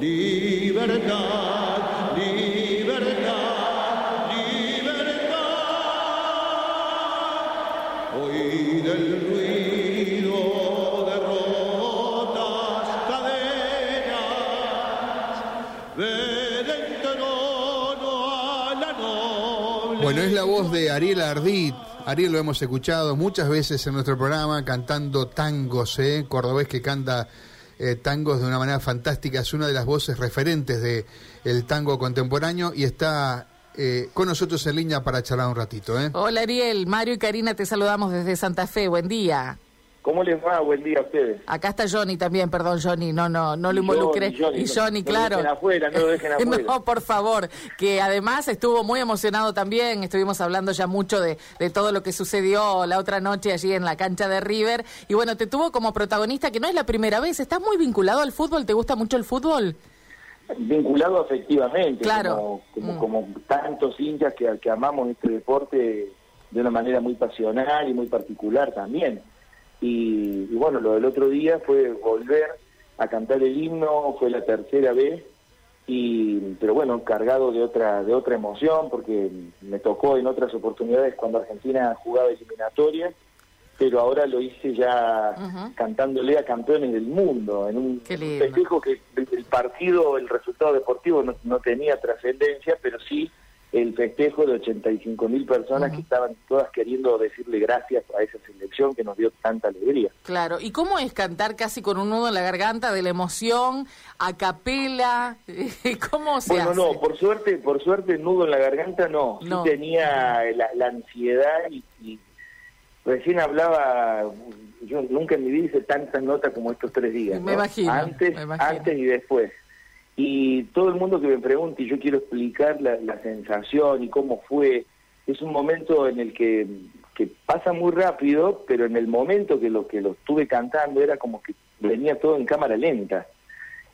libertad, libertad, libertad. Hoy del ruido de rotas cadenas, ven el trono a la noble. Bueno, es la voz de Ariel Ardit. Ariel lo hemos escuchado muchas veces en nuestro programa cantando tangos, ¿eh? cordobés que canta eh, tangos de una manera fantástica, es una de las voces referentes de el tango contemporáneo y está eh, con nosotros en línea para charlar un ratito. ¿eh? Hola Ariel, Mario y Karina te saludamos desde Santa Fe, buen día. ¿Cómo les va? Buen día a ustedes. Acá está Johnny también, perdón Johnny, no, no, no lo involucré. Y Johnny, y Johnny, no, claro. No lo dejen afuera, no lo dejen afuera. No, por favor, que además estuvo muy emocionado también, estuvimos hablando ya mucho de, de todo lo que sucedió la otra noche allí en la cancha de River, y bueno, te tuvo como protagonista, que no es la primera vez, ¿estás muy vinculado al fútbol? ¿Te gusta mucho el fútbol? Vinculado afectivamente, Claro. como, como, Mm. como tantos hinchas que, que amamos este deporte de una manera muy pasional y muy particular también. Y, y bueno, lo del otro día fue volver a cantar el himno, fue la tercera vez, y pero bueno, cargado de otra de otra emoción, porque me tocó en otras oportunidades cuando Argentina jugaba eliminatorias, pero ahora lo hice ya cantándole a campeones del mundo, en un festejo que el, el partido, el resultado deportivo no, no tenía trascendencia, pero sí el festejo de 85 mil personas que estaban todas queriendo decirle gracias a esa selección que nos dio tanta alegría. Claro, ¿y cómo es cantar casi con un nudo en la garganta de la emoción, a capela? ¿Cómo se Bueno, hace? no, por suerte, por suerte nudo en la garganta no, Sí No. tenía la, la ansiedad y, y recién hablaba, yo nunca en mi vida hice tantas notas como estos tres días. Me ¿no? imagino, Antes, me imagino. antes y después. Y todo el mundo que me pregunte, y yo quiero explicar la, la sensación y cómo fue, es un momento en el que, que pasa muy rápido, pero en el momento que lo que lo estuve cantando era como que venía todo en cámara lenta.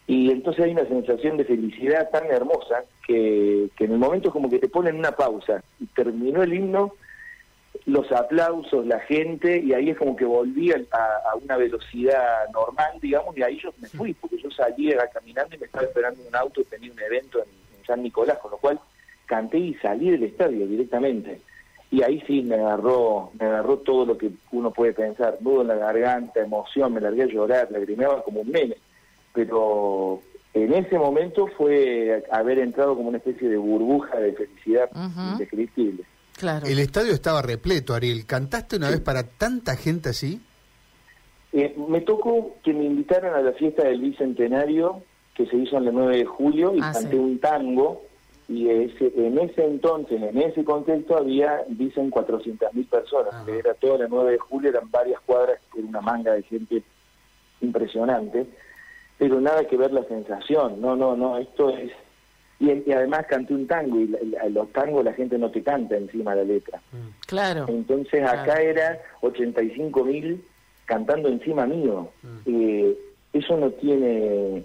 Y entonces hay una sensación de felicidad tan hermosa que, que en el momento como que te ponen una pausa y terminó el himno, los aplausos, la gente, y ahí es como que volví a, a una velocidad normal, digamos, y ahí yo me fui, porque yo salí era caminando y me estaba esperando un auto, tenía un evento en, en San Nicolás, con lo cual canté y salí del estadio directamente. Y ahí sí me agarró, me agarró todo lo que uno puede pensar, nudo en la garganta, emoción, me largué a llorar, lagrimeaba como un nene. Pero en ese momento fue haber entrado como una especie de burbuja de felicidad indescriptible. Claro. El estadio estaba repleto, Ariel. ¿Cantaste una vez para tanta gente así? Eh, me tocó que me invitaran a la fiesta del Bicentenario que se hizo en el 9 de julio y Ah, canté sí. un tango y ese, en ese entonces, en ese contexto había, dicen, 400.000 personas, Ajá. era toda la 9 de julio, eran varias cuadras, era una manga de gente impresionante, pero nada que ver la sensación, no, no, no, esto es... Y, y además canté un tango y la- la- los tangos la gente no te canta encima de la letra. Claro. Entonces acá era 85 mil cantando encima mío. Eh, eso no tiene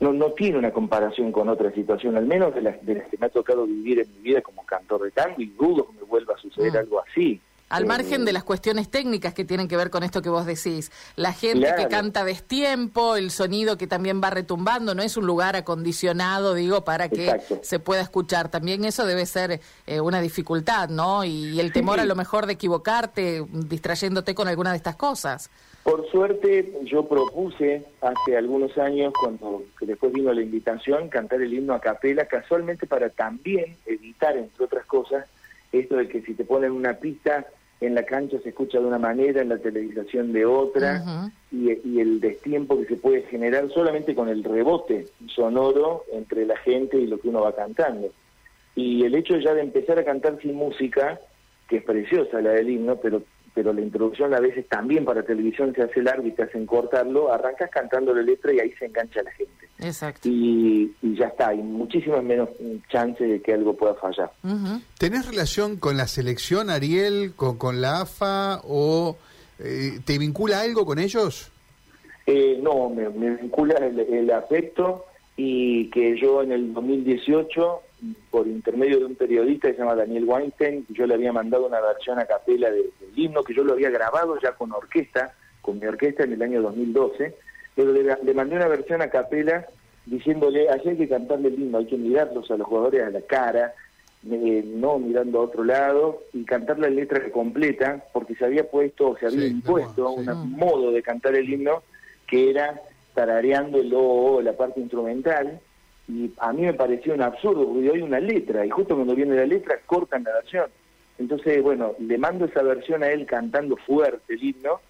no, no tiene una comparación con otra situación, al menos de las, de las que me ha tocado vivir en mi vida como cantor de tango y dudo que me vuelva a suceder Mm. algo así. Al margen de las cuestiones técnicas que tienen que ver con esto que vos decís, la gente Claro. que canta destiempo, el sonido que también va retumbando, no es un lugar acondicionado, digo, para que Exacto. se pueda escuchar. También eso debe ser eh, una dificultad, ¿no? Y, el temor a lo mejor de equivocarte, distrayéndote con alguna de estas cosas. Por suerte, yo propuse hace algunos años, cuando que después vino la invitación, cantar el himno a capela, casualmente para también evitar, entre otras cosas, esto de que si te ponen una pista en la cancha se escucha de una manera, en la televisación de otra, y el destiempo que se puede generar solamente con el rebote sonoro entre la gente y lo que uno va cantando. Y el hecho ya de empezar a cantar sin música, que es preciosa la del himno, pero pero la introducción a veces también para televisión se hace larga y te hacen cortarlo, arrancas cantando la letra y ahí se engancha la gente. Exacto. Y, y ya está, hay muchísimas menos chances de que algo pueda fallar. Ujú. ¿Tenés relación con la selección, Ariel, con, con la AFA o eh, te vincula algo con ellos? Eh, no, me, me vincula el, el afecto y que yo en el 2018, por intermedio de un periodista que se llama Daniel Weinstein, yo le había mandado una versión a capela de- del himno que yo lo había grabado ya con orquesta, con mi orquesta en el año 2012, pero le, le mandé una versión a capela diciéndole, allí hay que cantarle el himno, hay que mirarlos a los jugadores a la cara, eh, no mirando a otro lado, y cantar la letra completa, porque se había puesto, se había Sí, impuesto sí. un modo de cantar el himno que era tarareándolo la parte instrumental, y a mí me pareció un absurdo, porque hay una letra, y justo cuando viene la letra cortan la versión. Entonces, bueno, le mando esa versión a él cantando fuerte el himno,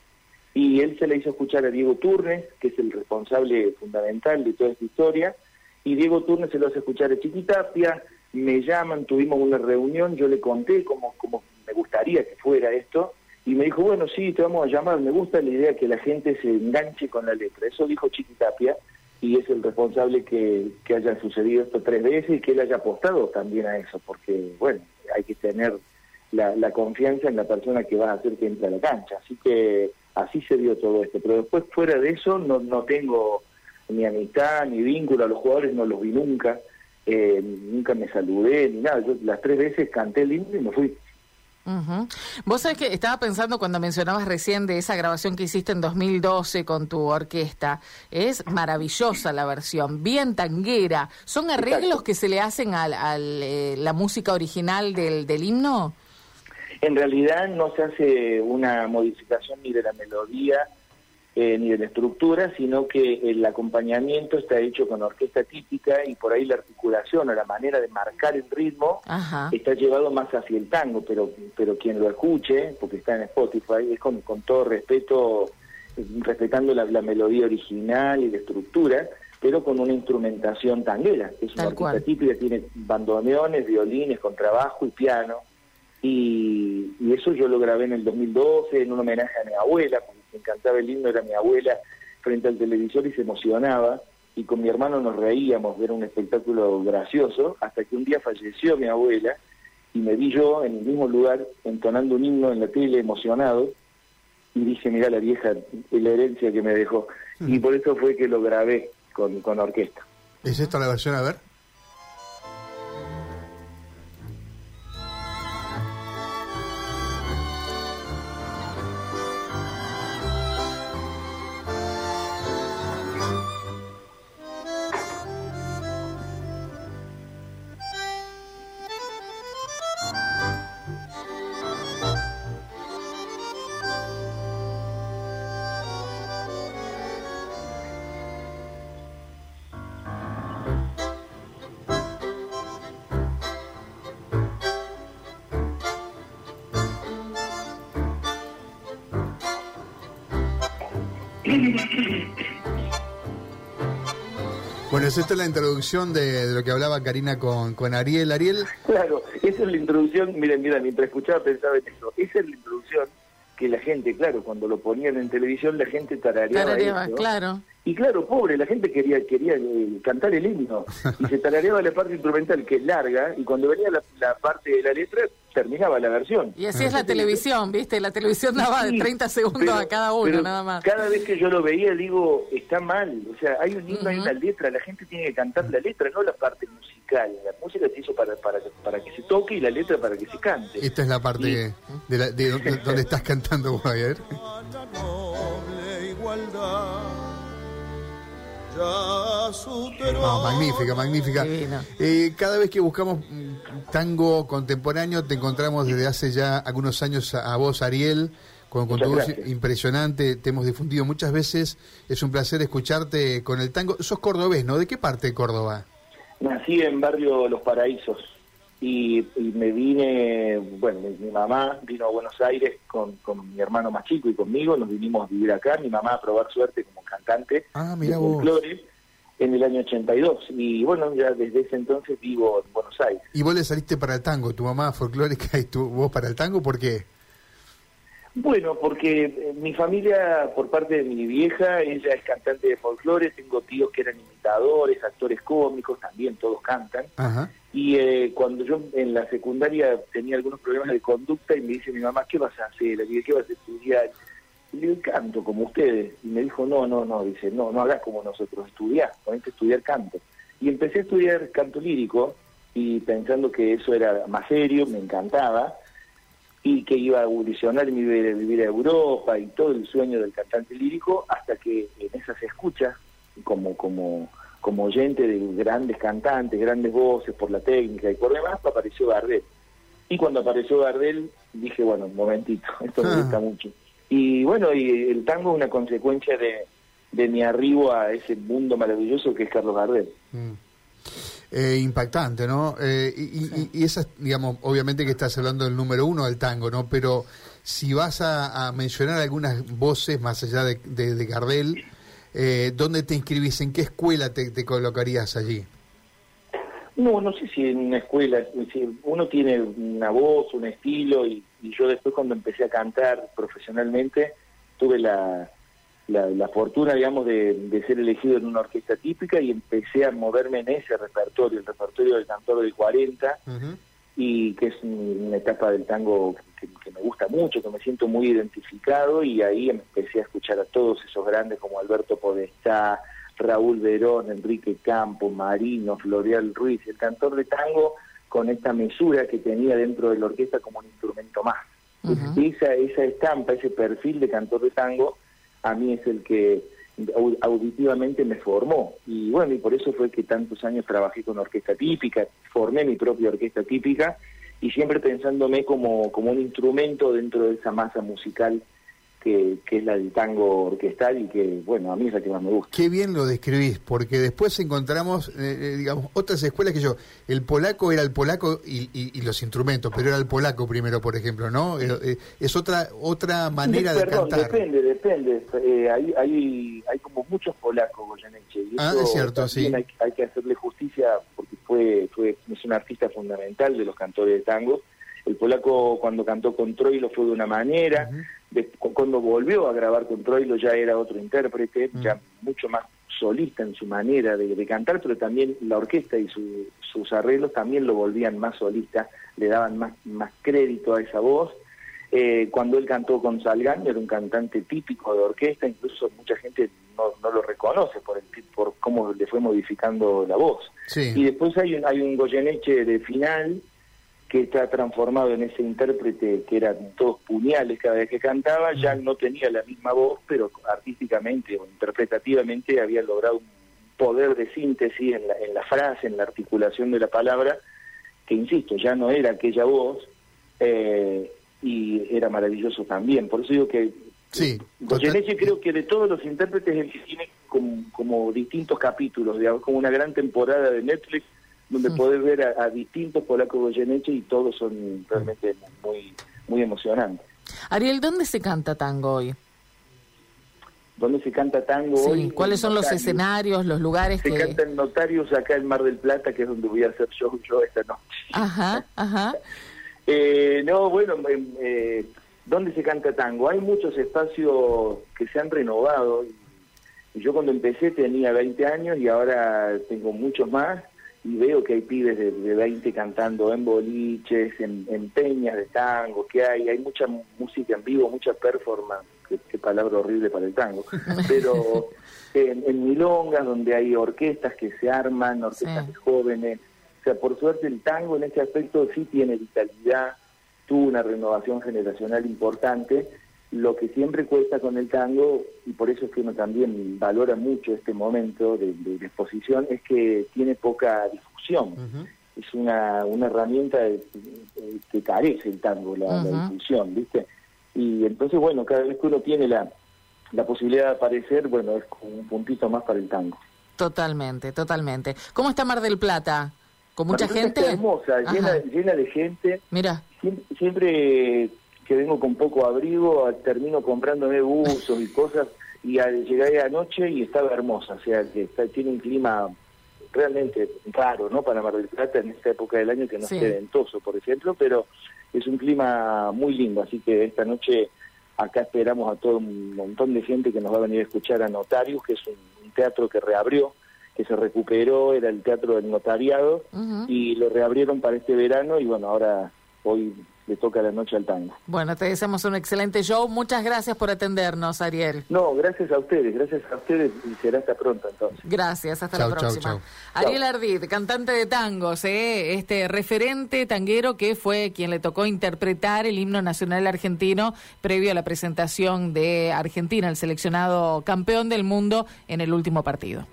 y él se la hizo escuchar a Diego Turnes, que es el responsable fundamental de toda esta historia, y Diego Turnes se lo hace escuchar a Chiquitapia, me llaman, tuvimos una reunión, yo le conté cómo, cómo me gustaría que fuera esto, y me dijo, bueno, sí, te vamos a llamar, me gusta la idea que la gente se enganche con la letra. Eso dijo Chiquitapia, y es el responsable que, que haya sucedido esto tres veces y que él haya apostado también a eso, porque, bueno, hay que tener la, la confianza en la persona que va a hacer que entre a la cancha. Así que así se dio todo esto. Pero después, fuera de eso, no, no tengo ni amistad, ni vínculo a los jugadores, no los vi nunca, eh, nunca me saludé, ni nada. Yo las tres veces canté el himno y me fui. Ujú. Vos sabés que estaba pensando cuando mencionabas recién de esa grabación que hiciste en 2012 con tu orquesta. Es maravillosa la versión, bien tanguera. ¿Son arreglos Exacto. que se le hacen a la música original del, del himno? En realidad no se hace una modificación ni de la melodía eh, ni de la estructura, sino que el acompañamiento está hecho con orquesta típica y por ahí la articulación o la manera de marcar el ritmo Ajá. está llevado más hacia el tango, pero pero quien lo escuche, porque está en Spotify, es con, con todo respeto, respetando la, la melodía original y la estructura, pero con una instrumentación tanguera, que es una orquesta cual. típica, tiene bandoneones, violines, contrabajo y piano. Y, y eso yo lo grabé en el 2012 en un homenaje a mi abuela, porque quien cantaba el himno era mi abuela frente al televisor y se emocionaba. Y con mi hermano nos reíamos, era un espectáculo gracioso, hasta que un día falleció mi abuela y me vi yo en el mismo lugar entonando un himno en la tele emocionado y dije, mira la vieja, la herencia que me dejó. Y por eso fue que lo grabé con, con orquesta. ¿Es esta la versión? A ver. Bueno, es esta la introducción de, de lo que hablaba Karina con, con Ariel. Ariel, Claro, esa es la introducción, miren, mira, mientras escuchaba pensaba en eso. Esa es la introducción que la gente, claro, cuando lo ponían en televisión, la gente tarareaba, Tarareaba, eso. claro. Y claro, pobre, la gente quería quería eh, cantar el himno y se tarareaba la parte instrumental que es larga y cuando venía la, la parte de la letra terminaba la versión. Y así es la televisión, ¿viste? La televisión daba de Sí, 30 segundos pero- a cada uno, nada más. Cada vez que yo lo veía digo, está mal, o sea, hay un himno, hay Ujú. una letra, la gente tiene que cantar la letra, no la parte musical. La música se hizo para, para, para que se toque y la letra para que se cante. esta es la parte de, la- de donde, donde estás cantando vos, a ver. igualdad. No, trono magnífica, magnífica. Eh, cada vez que buscamos tango contemporáneo, te encontramos desde hace ya algunos años a, a vos, Ariel, con, con tu voz impresionante. Te hemos difundido muchas veces. Es un placer escucharte con el tango. Sos cordobés, ¿no? ¿De qué parte de Córdoba? Nací en barrio Los Paraísos y, y me vine, bueno, mi, mi mamá vino a Buenos Aires con, con mi hermano más chico y conmigo, nos vinimos a vivir acá, mi mamá a probar suerte como cantante Ah, de mira vos. en el año 82 y bueno, ya desde ese entonces vivo en Buenos Aires. Y vos le saliste para el tango. Tu mamá folclórica y tu, vos para el tango, ¿por qué? Bueno, porque eh, mi familia, por parte de mi vieja, ella es cantante de folclore, tengo tíos que eran imitadores, actores cómicos, también todos cantan. Ajá. Y eh, cuando yo en la secundaria tenía algunos problemas de conducta y me dice mi mamá, ¿qué vas a hacer? ¿qué vas a estudiar? Y le canto como ustedes. Y me dijo, no, no, no, dice, no, no hagas como nosotros, estudiar, ponete a estudiar canto. Y empecé a estudiar canto lírico y pensando que eso era más serio, me encantaba y que iba a evolucionar mi vivir, vivir a Europa y todo el sueño del cantante lírico hasta que en esas escuchas como como como oyente de grandes cantantes, grandes voces por la técnica y por demás, apareció Gardel. Y cuando apareció Gardel, dije, bueno, un momentito, esto me Ah. gusta mucho. Y bueno, y el tango es una consecuencia de, de mi arribo a ese mundo maravilloso que es Carlos Gardel. Mm. Eh, impactante, ¿no? Eh, y, y- y esas, digamos, obviamente que estás hablando del número uno del tango, ¿no? Pero si vas a, a mencionar algunas voces más allá de, de, de Gardel, eh, ¿dónde te inscribís? ¿En qué escuela te, te colocarías allí? No, no sé si en una escuela, uno tiene una voz, un estilo, y, y yo después cuando empecé a cantar profesionalmente, tuve la, la, la fortuna, digamos, de, de ser elegido en una orquesta típica y empecé a moverme en ese repertorio, el repertorio del cantor del 40, Ujú. y que es un- una etapa del tango que, gusta mucho, que me siento muy identificado y ahí empecé a escuchar a todos esos grandes como Alberto Podestá, Raúl Verón, Enrique Campos, Marino, Floreal Ruiz, el cantor de tango con esta mesura que tenía dentro de la orquesta como un instrumento más. Esa, esa estampa, ese perfil de cantor de tango, a mí es el que au- auditivamente me formó. Y bueno, y por eso fue que tantos años trabajé con orquesta típica, formé mi propia orquesta típica y siempre pensándome como, como un instrumento dentro de esa masa musical que, que es la del tango orquestal y que, bueno, a mí es la que más me gusta. Qué bien lo describís, porque después encontramos, eh, eh, digamos, otras escuelas que yo. El polaco era el polaco y, y- y los instrumentos, pero era el polaco primero, por ejemplo, ¿no? Eh, eh, es otra otra manera de Perdón, cantar. depende, depende. Eh, hay, hay, hay como muchos polacos, Goyeneche. Y Ah, eso es cierto, sí. Hay, hay que hacerle justicia fue, fue es un artista fundamental de los cantores de tango. El polaco cuando cantó con Troilo fue de una manera. De- cuando volvió a grabar con Troilo ya era otro intérprete, ya mucho más solista en su manera de, de cantar, pero también la orquesta y su- sus arreglos también lo volvían más solista, le daban más, más crédito a esa voz. Eh, cuando él cantó con Salgan, era un cantante típico de orquesta, incluso mucha gente no, no lo reconoce por, el, por cómo le fue modificando la voz. Sí. Y después hay un, hay un Goyeneche de final que está transformado en ese intérprete que eran todos puñales cada vez que cantaba, ya no tenía la misma voz, pero artísticamente o interpretativamente había logrado un poder de síntesis en la, en la frase, en la articulación de la palabra, que insisto, ya no era aquella voz eh, y era maravilloso también. Por eso digo que Sí, Goyeneche total- creo que de todos los intérpretes el que tiene como, como distintos capítulos, digamos, como una gran temporada de Netflix donde podés ver a, a distintos polacos Goyeneche y todos son realmente muy muy emocionantes. Ariel, ¿dónde se canta tango hoy? ¿Dónde se canta tango Sí, hoy? ¿cuáles son los Notarios. escenarios, los lugares Se que...? canta en Notarios acá en Mar del Plata, que es donde voy a hacer show yo esta noche. Ajá, ajá. Eh, no, bueno, eh, eh, ¿dónde se canta tango? Hay muchos espacios que se han renovado. Y, yo cuando empecé tenía 20 años y ahora tengo muchos más. Y veo que hay pibes de, de 20 cantando en boliches, en, en peñas de tango, que hay. Hay mucha mu- música en vivo, mucha performance. Qué, qué palabra horrible para el tango. Pero en, en milongas, donde hay orquestas que se arman, orquestas Sí. de jóvenes. O sea, por suerte el tango en este aspecto sí tiene vitalidad, tuvo una renovación generacional importante. Lo que siempre cuesta con el tango, y por eso es que uno también valora mucho este momento de, de- de exposición, es que tiene poca difusión. Es una, una herramienta de- que carece el tango, la, difusión, ¿viste? Y entonces, bueno, cada vez que uno tiene la, la posibilidad de aparecer, bueno, es como un puntito más para el tango. Totalmente, totalmente. ¿Cómo está Mar del Plata? ¿Con mucha gente? está hermosa, llena, llena de gente. Mira, Siempre, siempre que vengo con poco abrigo, termino comprándome buzos y cosas, y al llegar anoche y estaba hermosa, o sea, que está, tiene un clima realmente raro, ¿no? Para Mar del Plata en esta época del año que no Sí. esté ventoso, por ejemplo, pero es un clima muy lindo, así que esta noche acá esperamos a todo un montón de gente que nos va a venir a escuchar a Notarius, que es un, un teatro que reabrió, que se recuperó, era el teatro del notariado, y lo reabrieron para este verano y bueno, ahora hoy le toca la noche al tango. bueno, te deseamos un excelente show. Muchas gracias por atendernos, Ariel. No, gracias a ustedes, gracias a ustedes y será hasta pronto entonces. Gracias, hasta Chau, la chau, próxima. chau. Ariel Ardid, cantante de tangos, ¿eh? este referente tanguero que fue quien le tocó interpretar el himno nacional argentino previo a la presentación de Argentina, el seleccionado campeón del mundo en el último partido.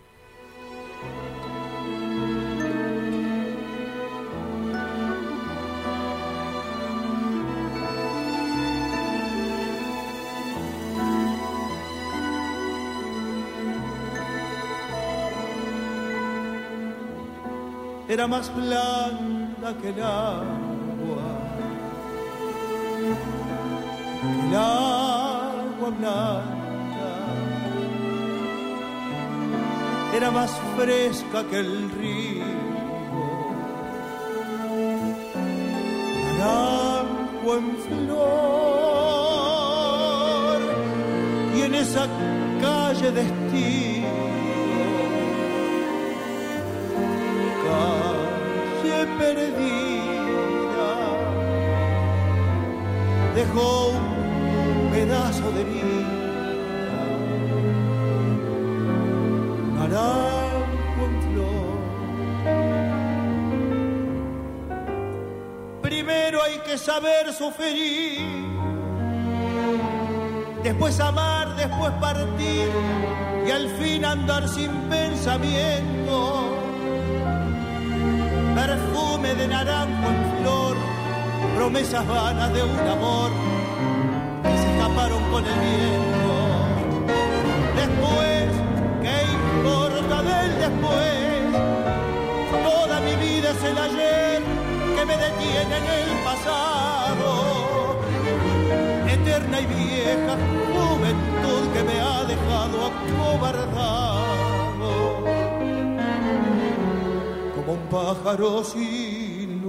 Era más blanda que el agua, el agua blanca, era más fresca que el río, naranjo en flor, y en esa calle de estilo perdida. Dejó un pedazo de vida, naranjo en flor. Primero hay que saber sufrir, después amar, después partir. Y al fin andar sin pensamiento perfume de naranjo en flor, promesas vanas de un amor que se escaparon con el viento. Después, ¿qué importa del después? Toda mi vida es el ayer que me detiene en el pasado. Eterna y vieja juventud que me ha dejado acobardado como un pájaro sin.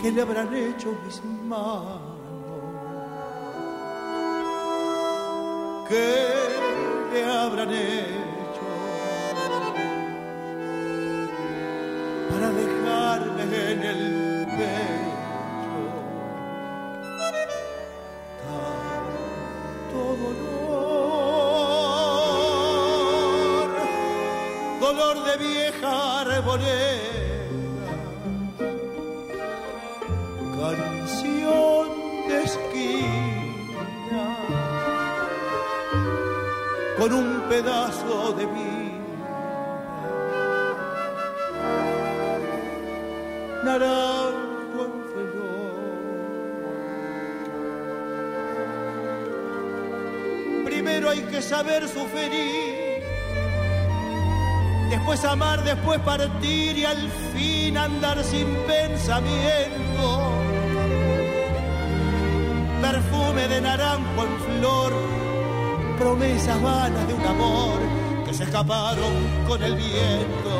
¿Qué le habrán hecho mis manos? ¿Qué le habrán hecho para dejarme en el pecho. Tanto dolor, dolor de vieja arboleda, con un pedazo de vida. Naranjo en flor. Primero hay que saber sufrir, después amar, después partir y al fin andar sin pensamiento. Perfume de naranjo en flor promesas vanas de un amor que se escaparon con el viento.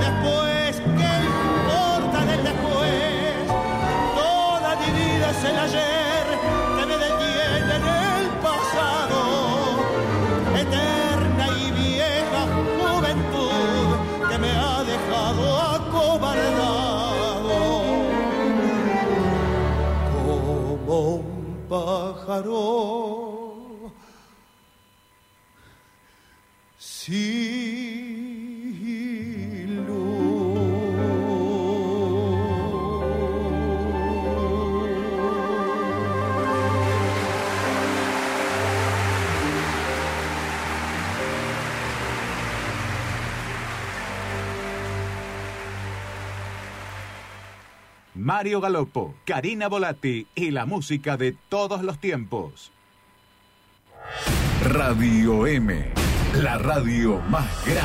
Después, ¿qué importa del después? Toda mi vida es el ayer pájaro. Sin Mario Galopo, Karina Volati y la música de todos los tiempos. Radio M, la radio más grande.